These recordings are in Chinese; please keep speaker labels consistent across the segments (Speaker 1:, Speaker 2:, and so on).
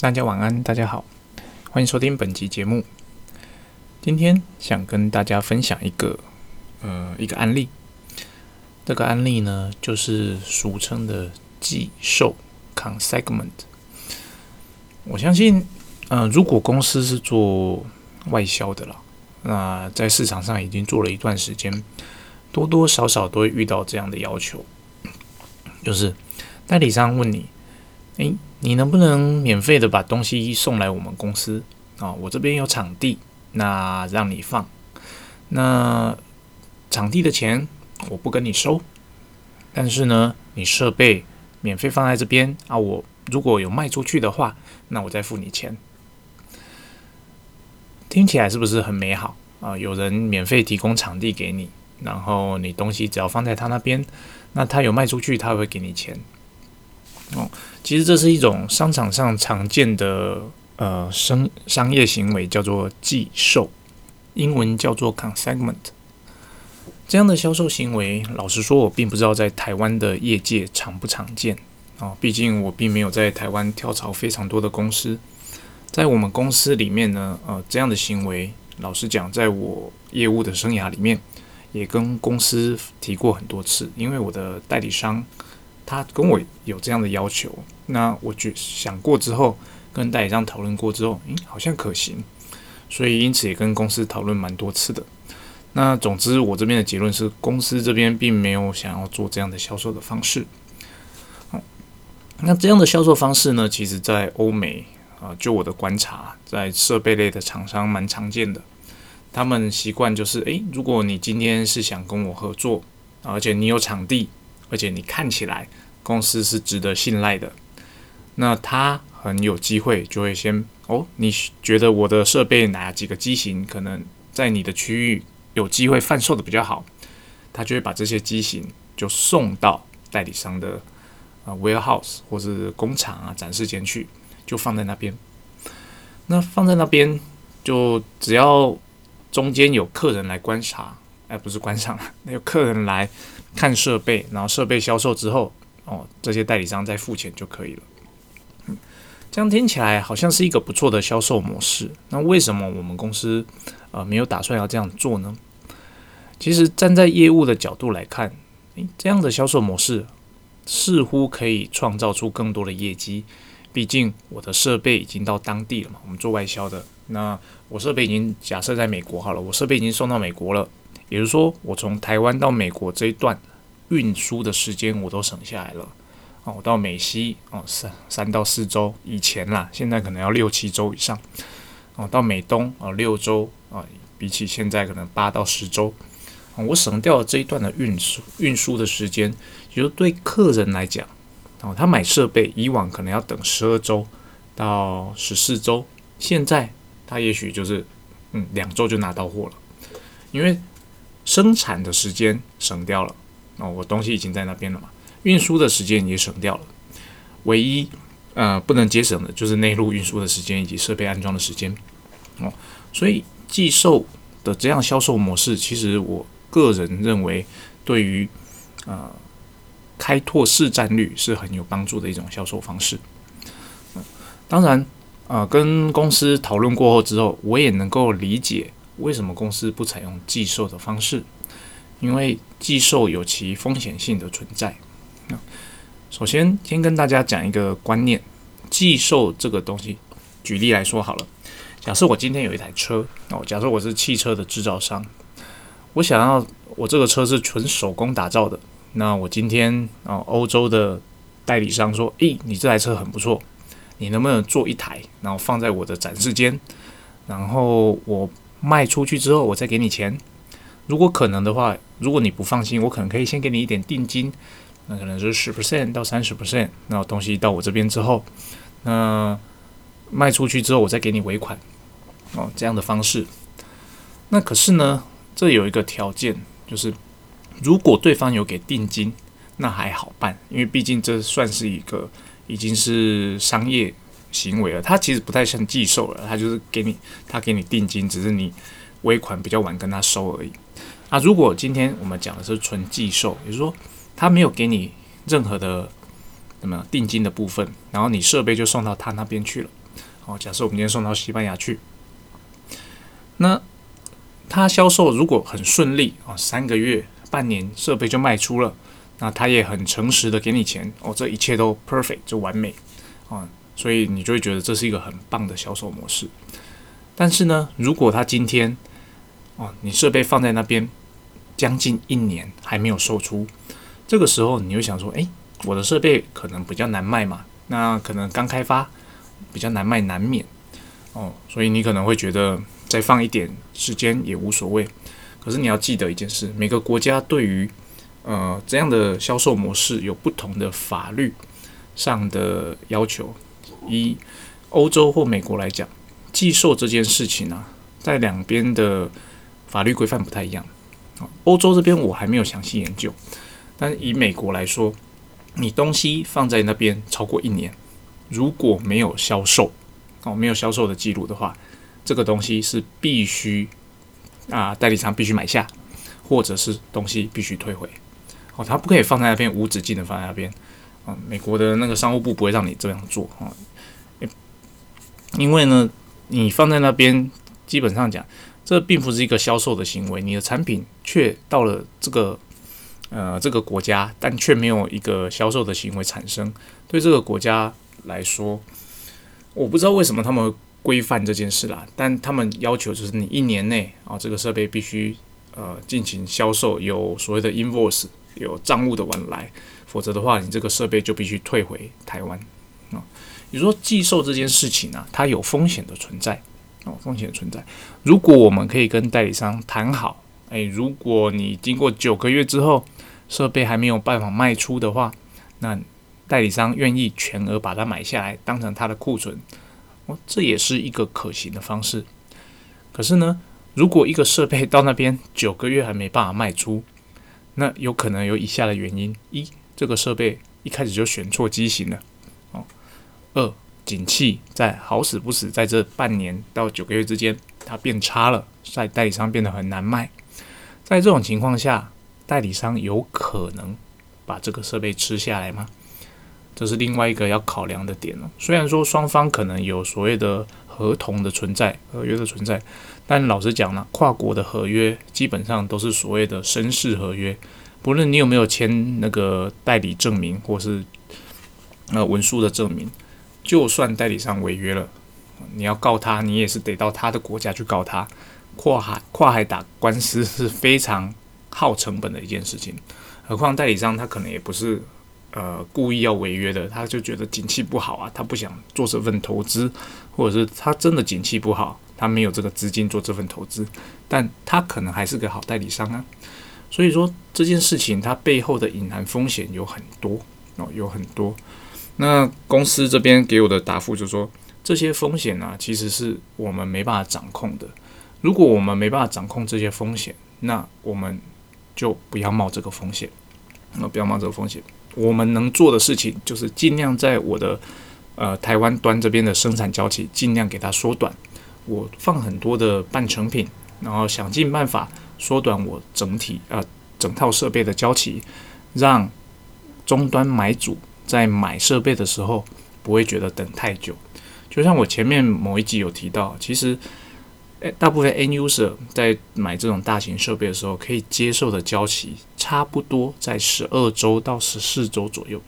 Speaker 1: 大家晚安，大家好，欢迎收听本集节目。今天想跟大家分享一个呃一个案例。这个案例呢，就是俗称的寄售 （consignment）。我相信，呃，如果公司是做外销的了，那在市场上已经做了一段时间，多多少少都会遇到这样的要求，就是代理商问你。诶，你能不能免费的把东西送来我们公司啊？我这边有场地，那让你放。那场地的钱我不跟你收，但是呢，你设备免费放在这边啊。我如果有卖出去的话，那我再付你钱。听起来是不是很美好啊？有人免费提供场地给你，然后你东西只要放在他那边，那他有卖出去，他会给你钱。哦，其实这是一种商场上常见的呃商商业行为，叫做寄售，英文叫做 consignment。这样的销售行为，老实说，我并不知道在台湾的业界常不常见啊。毕竟我并没有在台湾跳槽非常多的公司，在我们公司里面呢，呃，这样的行为，老实讲，在我业务的生涯里面，也跟公司提过很多次，因为我的代理商。他跟我有这样的要求，那我觉想过之后，跟代理商讨论过之后，诶，好像可行，所以因此也跟公司讨论蛮多次的。那总之，我这边的结论是，公司这边并没有想要做这样的销售的方式。那这样的销售方式呢，其实在欧美啊，就我的观察，在设备类的厂商蛮常见的。他们习惯就是，诶，如果你今天是想跟我合作，而且你有场地。而且你看起来公司是值得信赖的，那他很有机会就会先哦，你觉得我的设备哪几个机型可能在你的区域有机会贩售的比较好，他就会把这些机型就送到代理商的啊 warehouse 或是工厂啊展示间去，就放在那边。那放在那边就只要中间有客人来观察。哎，不是观赏那 有客人来看设备，然后设备销售之后，哦，这些代理商再付钱就可以了。嗯，这样听起来好像是一个不错的销售模式。那为什么我们公司呃没有打算要这样做呢？其实站在业务的角度来看，诶，这样的销售模式似乎可以创造出更多的业绩。毕竟我的设备已经到当地了嘛，我们做外销的，那我设备已经假设在美国好了，我设备已经送到美国了。也就是说，我从台湾到美国这一段运输的时间我都省下来了。哦，我到美西哦三三到四周以前啦，现在可能要六七周以上。哦，到美东哦六周啊，比起现在可能八到十周。我省掉了这一段的运输运输的时间，也就对客人来讲，哦，他买设备以往可能要等十二周到十四周，现在他也许就是嗯两周就拿到货了，因为。生产的时间省掉了，哦，我东西已经在那边了嘛，运输的时间也省掉了，唯一呃不能节省的就是内陆运输的时间以及设备安装的时间，哦，所以寄售的这样销售模式，其实我个人认为对于呃开拓市占率是很有帮助的一种销售方式。当然，呃，跟公司讨论过后之后，我也能够理解。为什么公司不采用寄售的方式？因为寄售有其风险性的存在。首先，先跟大家讲一个观念：寄售这个东西，举例来说好了。假设我今天有一台车哦，假设我是汽车的制造商，我想要我这个车是纯手工打造的。那我今天啊，欧洲的代理商说：“诶，你这台车很不错，你能不能做一台，然后放在我的展示间？然后我。”卖出去之后，我再给你钱。如果可能的话，如果你不放心，我可能可以先给你一点定金，那可能是十 percent 到三十 percent。那东西到我这边之后，那卖出去之后，我再给你尾款。哦，这样的方式。那可是呢，这有一个条件，就是如果对方有给定金，那还好办，因为毕竟这算是一个已经是商业。行为了，他其实不太像寄售了，他就是给你，他给你定金，只是你尾款比较晚跟他收而已。那，如果今天我们讲的是纯寄售，也就是说他没有给你任何的什么定金的部分，然后你设备就送到他那边去了，哦，假设我们今天送到西班牙去，那他销售如果很顺利啊，三个月、半年设备就卖出了，那他也很诚实的给你钱哦，这一切都 perfect 就完美。啊，所以你就会觉得这是一个很棒的销售模式。但是呢，如果他今天哦，你设备放在那边将近一年还没有售出，这个时候你就想说，诶，我的设备可能比较难卖嘛，那可能刚开发比较难卖难免哦，所以你可能会觉得。再放一点时间也无所谓，可是你要记得一件事：每个国家对于呃这样的销售模式有不同的法律上的要求。以欧洲或美国来讲，寄售这件事情呢，在两边的法律规范不太一样。欧洲这边我还没有详细研究，但以美国来说，你东西放在那边超过一年，如果没有销售哦，没有销售的记录的话。这个东西是必须啊，代理商必须买下，或者是东西必须退回。哦，它不可以放在那边无止境的放在那边。啊，美国的那个商务部不会让你这样做啊，因为呢，你放在那边，基本上讲，这并不是一个销售的行为，你的产品却到了这个呃这个国家，但却没有一个销售的行为产生。对这个国家来说，我不知道为什么他们。规范这件事啦，但他们要求就是你一年内啊，这个设备必须呃进行销售，有所谓的 invoice，有账务的往来，否则的话，你这个设备就必须退回台湾。你说寄售这件事情呢，它有风险的存在哦，风险存在。如果我们可以跟代理商谈好，诶，如果你经过九个月之后，设备还没有办法卖出的话，那代理商愿意全额把它买下来，当成他的库存。哦，这也是一个可行的方式。可是呢，如果一个设备 到那边九个月还没办法卖出，那有可能有以下的原因：一，这个设备一开始就选错机型了；二，景气在好死不死在这半年到九个月之间，它变差了，在代理商变得很难卖。在这种情况下，代理商有可能把这个设备吃下来吗？这是另外一个要考量的点了。虽然说双方可能有所谓的合同的存在、合约的存在，但老实讲呢，跨国的合约基本上都是所谓的绅士合约。不论你有没有签那个代理证明或是呃文书的证明，就算代理商违约了，你要告他，你也是得到他的国家去告他。跨海跨海打官司是非常耗成本的一件事情，何况代理商他可能也不是。呃，故意要违约的，他就觉得景气不好啊，他不想做这份投资，或者是他真的景气不好，他没有这个资金做这份投资，但他可能还是个好代理商啊。所以说这件事情它背后的隐含风险有很多哦，有很多。那公司这边给我的答复就是说，这些风险呢，其实是我们没办法掌控的。如果我们没办法掌控这些风险，那我们就不要冒这个风险，那不要冒这个风险。我们能做的事情就是尽量在我的呃台湾端这边的生产交期尽量给它缩短。我放很多的半成品，然后想尽办法缩短我整体呃整套设备的交期，让终端买主在买设备的时候不会觉得等太久。就像我前面某一集有提到，其实。诶，大部分 N user 在买这种大型设备的时候，可以接受的交期差不多在十二周到十四周左右。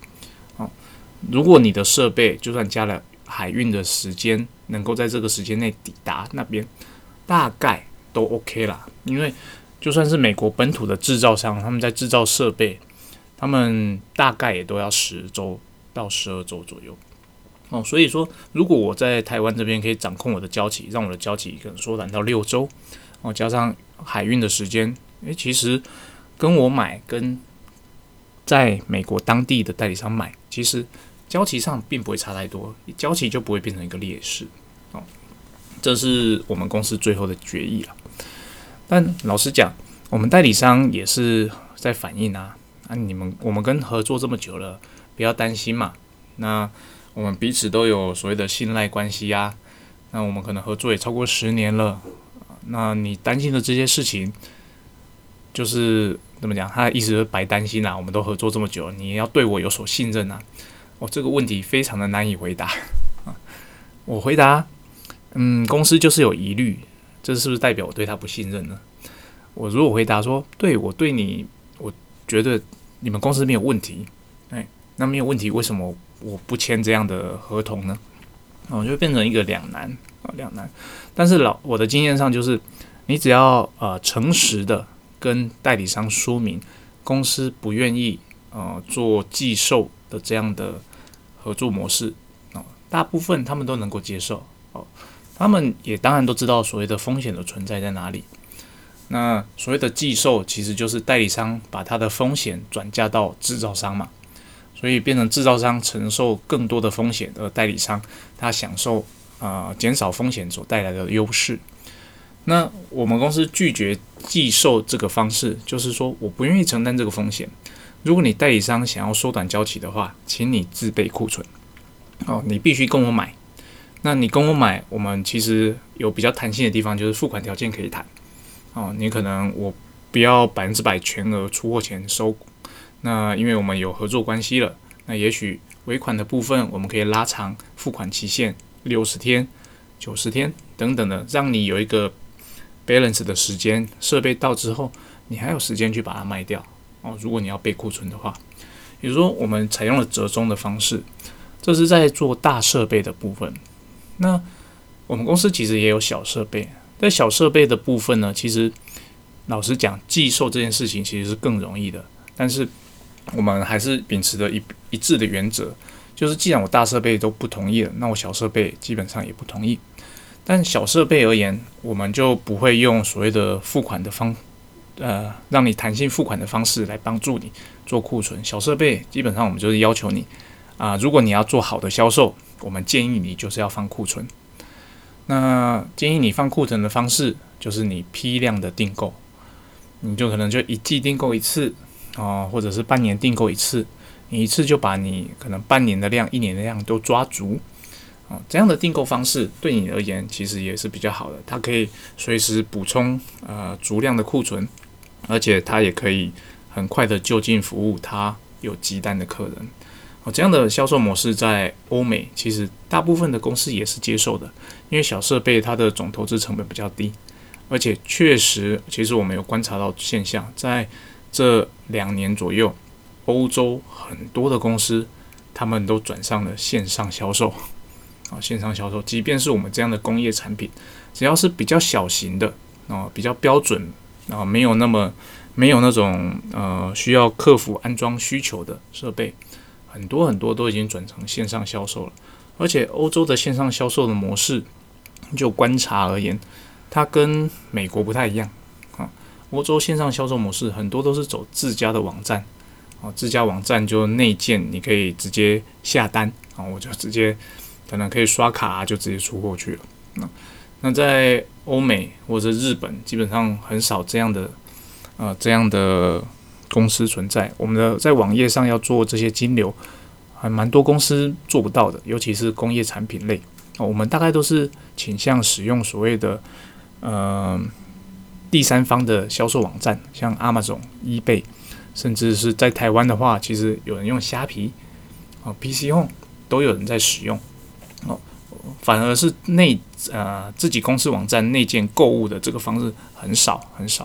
Speaker 1: 哦，如果你的设备就算加了海运的时间，能够在这个时间内抵达那边，大概都 OK 啦。因为就算是美国本土的制造商，他们在制造设备，他们大概也都要十周到十二周左右。哦，所以说，如果我在台湾这边可以掌控我的交期，让我的交期可能缩短到六周，哦，加上海运的时间，诶，其实跟我买跟在美国当地的代理商买，其实交期上并不会差太多，交期就不会变成一个劣势。哦，这是我们公司最后的决议了。但老实讲，我们代理商也是在反映啊，啊，你们我们跟合作这么久了，不要担心嘛，那。我们彼此都有所谓的信赖关系呀，那我们可能合作也超过十年了，那你担心的这些事情，就是怎么讲？他一直白担心啦。我们都合作这么久，你要对我有所信任啊。哦，这个问题非常的难以回答啊。我回答，嗯，公司就是有疑虑，这是不是代表我对他不信任呢？我如果回答说，对我对你，我觉得你们公司没有问题，哎，那没有问题，为什么我不签这样的合同呢？哦，就变成一个两难啊，两难。但是老我的经验上就是，你只要呃诚实的跟代理商说明，公司不愿意呃做寄售的这样的合作模式哦，大部分他们都能够接受哦，他们也当然都知道所谓的风险的存在在哪里。那所谓的寄售其实就是代理商把他的风险转嫁到制造商嘛。所以变成制造商承受更多的风险，而代理商他享受啊减少风险所带来的优势。那我们公司拒绝寄售这个方式，就是说我不愿意承担这个风险。如果你代理商想要缩短交期的话，请你自备库存。哦，你必须跟我买。那你跟我买，我们其实有比较弹性的地方，就是付款条件可以谈。哦，你可能我不要百分之百全额出货前收。那因为我们有合作关系了，那也许尾款的部分我们可以拉长付款期限六十天、九十天等等的，让你有一个 balance 的时间。设备到之后，你还有时间去把它卖掉哦。如果你要备库存的话，比如说我们采用了折中的方式，这是在做大设备的部分。那我们公司其实也有小设备，在小设备的部分呢，其实老实讲，寄售这件事情其实是更容易的，但是。我们还是秉持着一一致的原则，就是既然我大设备都不同意了，那我小设备基本上也不同意。但小设备而言，我们就不会用所谓的付款的方，呃，让你弹性付款的方式来帮助你做库存。小设备基本上我们就是要求你啊，如果你要做好的销售，我们建议你就是要放库存。那建议你放库存的方式，就是你批量的订购，你就可能就一季订购一次。啊，或者是半年订购一次，你一次就把你可能半年的量、一年的量都抓足，啊，这样的订购方式对你而言其实也是比较好的，它可以随时补充呃足量的库存，而且它也可以很快的就近服务它有急单的客人。哦，这样的销售模式在欧美其实大部分的公司也是接受的，因为小设备它的总投资成本比较低，而且确实，其实我们有观察到现象在。这两年左右，欧洲很多的公司，他们都转上了线上销售啊，线上销售。即便是我们这样的工业产品，只要是比较小型的啊，比较标准啊，没有那么没有那种呃需要客服安装需求的设备，很多很多都已经转成线上销售了。而且欧洲的线上销售的模式，就观察而言，它跟美国不太一样啊。欧洲线上销售模式很多都是走自家的网站，啊，自家网站就内建，你可以直接下单，啊，我就直接可能可以刷卡就直接出货去了。那那在欧美或者日本，基本上很少这样的呃这样的公司存在。我们的在网页上要做这些金流，还蛮多公司做不到的，尤其是工业产品类哦。我们大概都是倾向使用所谓的呃。第三方的销售网站，像 Amazon、eBay，甚至是在台湾的话，其实有人用虾皮，哦，PC Home 都有人在使用，哦，反而是内呃自己公司网站内建购物的这个方式很少很少。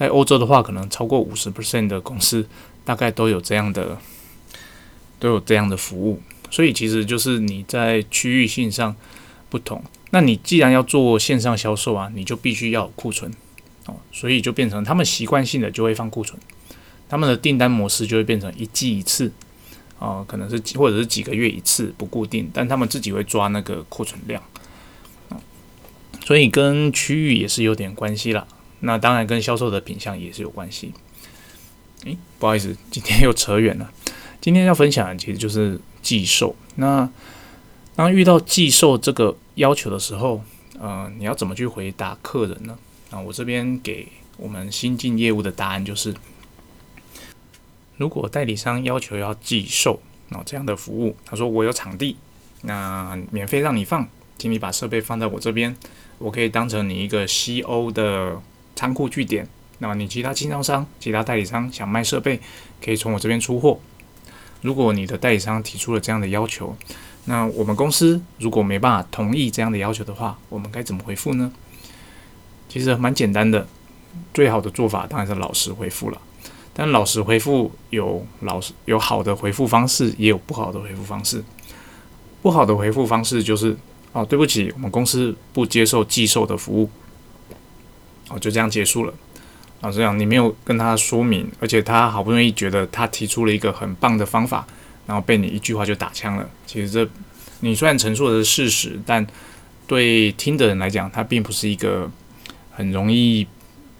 Speaker 1: 在欧洲的话，可能超过五十 percent 的公司大概都有这样的都有这样的服务，所以其实就是你在区域性上不同。那你既然要做线上销售啊，你就必须要库存。哦，所以就变成他们习惯性的就会放库存，他们的订单模式就会变成一季一次，哦，可能是或者是几个月一次不固定，但他们自己会抓那个库存量，所以跟区域也是有点关系啦。那当然跟销售的品相也是有关系。诶，不好意思，今天又扯远了。今天要分享的其实就是寄售。那当遇到寄售这个要求的时候，呃，你要怎么去回答客人呢？那我这边给我们新进业务的答案就是：如果代理商要求要寄售，那这样的服务，他说我有场地，那免费让你放，请你把设备放在我这边，我可以当成你一个西欧的仓库据点。那么你其他经销商、其他代理商想卖设备，可以从我这边出货。如果你的代理商提出了这样的要求，那我们公司如果没办法同意这样的要求的话，我们该怎么回复呢？其实蛮简单的，最好的做法当然是老实回复了。但老实回复有老实有好的回复方式，也有不好的回复方式。不好的回复方式就是哦，对不起，我们公司不接受寄售的服务。哦，就这样结束了。老实讲，你没有跟他说明，而且他好不容易觉得他提出了一个很棒的方法，然后被你一句话就打枪了。其实这你虽然陈述的是事实，但对听的人来讲，他并不是一个很容易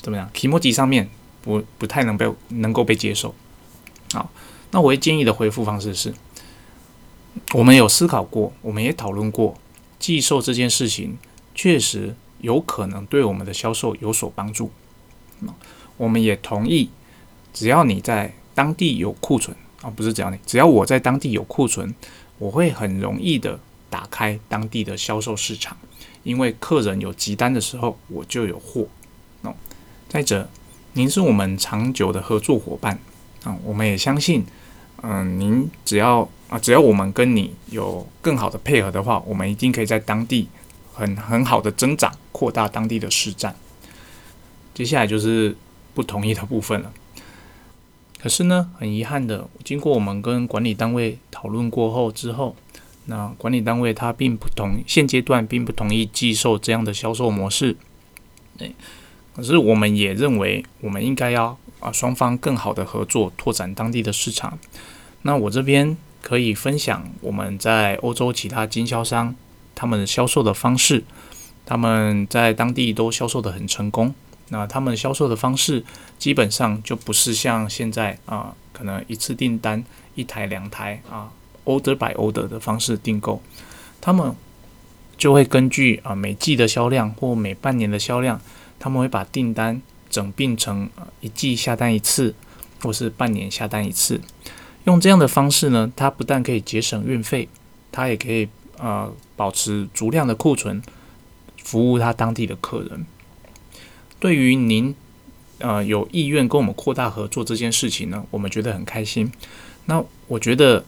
Speaker 1: 怎么样，题目级上面不不太能被能够被接受。好，那我建议的回复方式是：我们有思考过，我们也讨论过，寄售这件事情确实有可能对我们的销售有所帮助。我们也同意，只要你在当地有库存啊，不是只要你，只要我在当地有库存，我会很容易的打开当地的销售市场，因为客人有急单的时候，我就有货。哦，再者，您是我们长久的合作伙伴啊，我们也相信，嗯，您只要啊，只要我们跟你有更好的配合的话，我们一定可以在当地很很好的增长，扩大当地的市占。接下来就是不同意的部分了。可是呢，很遗憾的，经过我们跟管理单位讨论过后之后，那管理单位他并不同，现阶段并不同意寄售这样的销售模式。对，可是我们也认为，我们应该要啊双方更好的合作，拓展当地的市场。那我这边可以分享我们在欧洲其他经销商他们销售的方式，他们在当地都销售的很成功。那他们销售的方式基本上就不是像现在啊，可能一次订单一台两台啊，order by order 的方式订购，他们就会根据啊每季的销量或每半年的销量，他们会把订单整并成一季下单一次，或是半年下单一次。用这样的方式呢，它不但可以节省运费，它也可以呃保持足量的库存，服务他当地的客人。对于您，呃，有意愿跟我们扩大合作这件事情呢，我们觉得很开心。那我觉得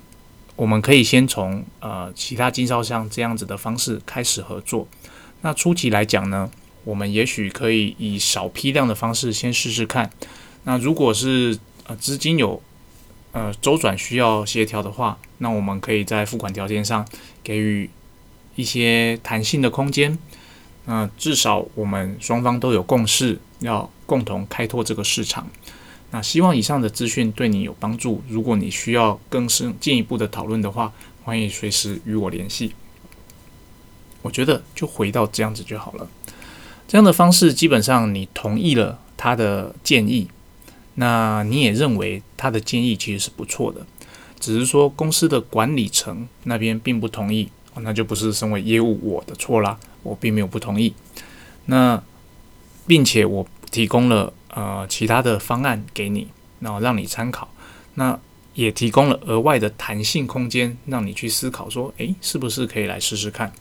Speaker 1: 我们可以先从呃其他经销商这样子的方式开始合作。那初期来讲呢，我们也许可以以少批量的方式先试试看。那如果是呃资金有呃周转需要协调的话，那我们可以在付款条件上给予一些弹性的空间。那至少我们双方都有共识，要共同开拓这个市场。那希望以上的资讯对你有帮助。如果你需要更深进一步的讨论的话，欢迎随时与我联系。我觉得就回到这样子就好了。这样的方式基本上你同意了他的建议，那你也认为他的建议其实是不错的，只是说公司的管理层那边并不同意，那就不是身为业务我的错啦。我并没有不同意，那并且我提供了呃其他的方案给你，然后让你参考，那也提供了额外的弹性空间，让你去思考说，诶，是不是可以来试试看？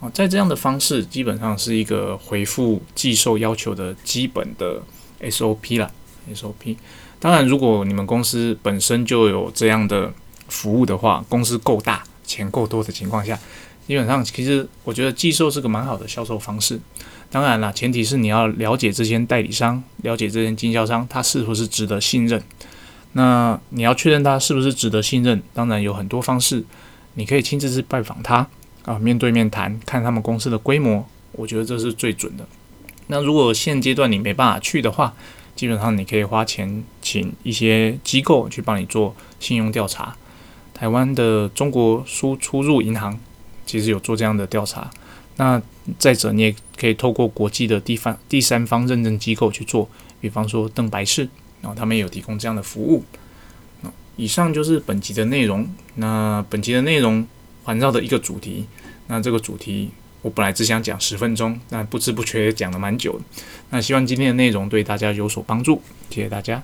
Speaker 1: 哦，在这样的方式，基本上是一个回复寄售要求的基本的 SOP 了 SOP。当然，如果你们公司本身就有这样的服务的话，公司够大，钱够多的情况下。基本上，其实我觉得寄售是个蛮好的销售方式。当然了，前提是你要了解这些代理商，了解这些经销商，他是不是值得信任。那你要确认他是不是值得信任，当然有很多方式，你可以亲自去拜访他啊，面对面谈，看他们公司的规模，我觉得这是最准的。那如果现阶段你没办法去的话，基本上你可以花钱请一些机构去帮你做信用调查。台湾的中国输出入银行。其实有做这样的调查，那再者，你也可以透过国际的地方第三方认证机构去做，比方说邓白氏，然后他们也有提供这样的服务。以上就是本集的内容。那本集的内容环绕的一个主题，那这个主题我本来只想讲十分钟，但不知不觉讲了蛮久。那希望今天的内容对大家有所帮助，谢谢大家。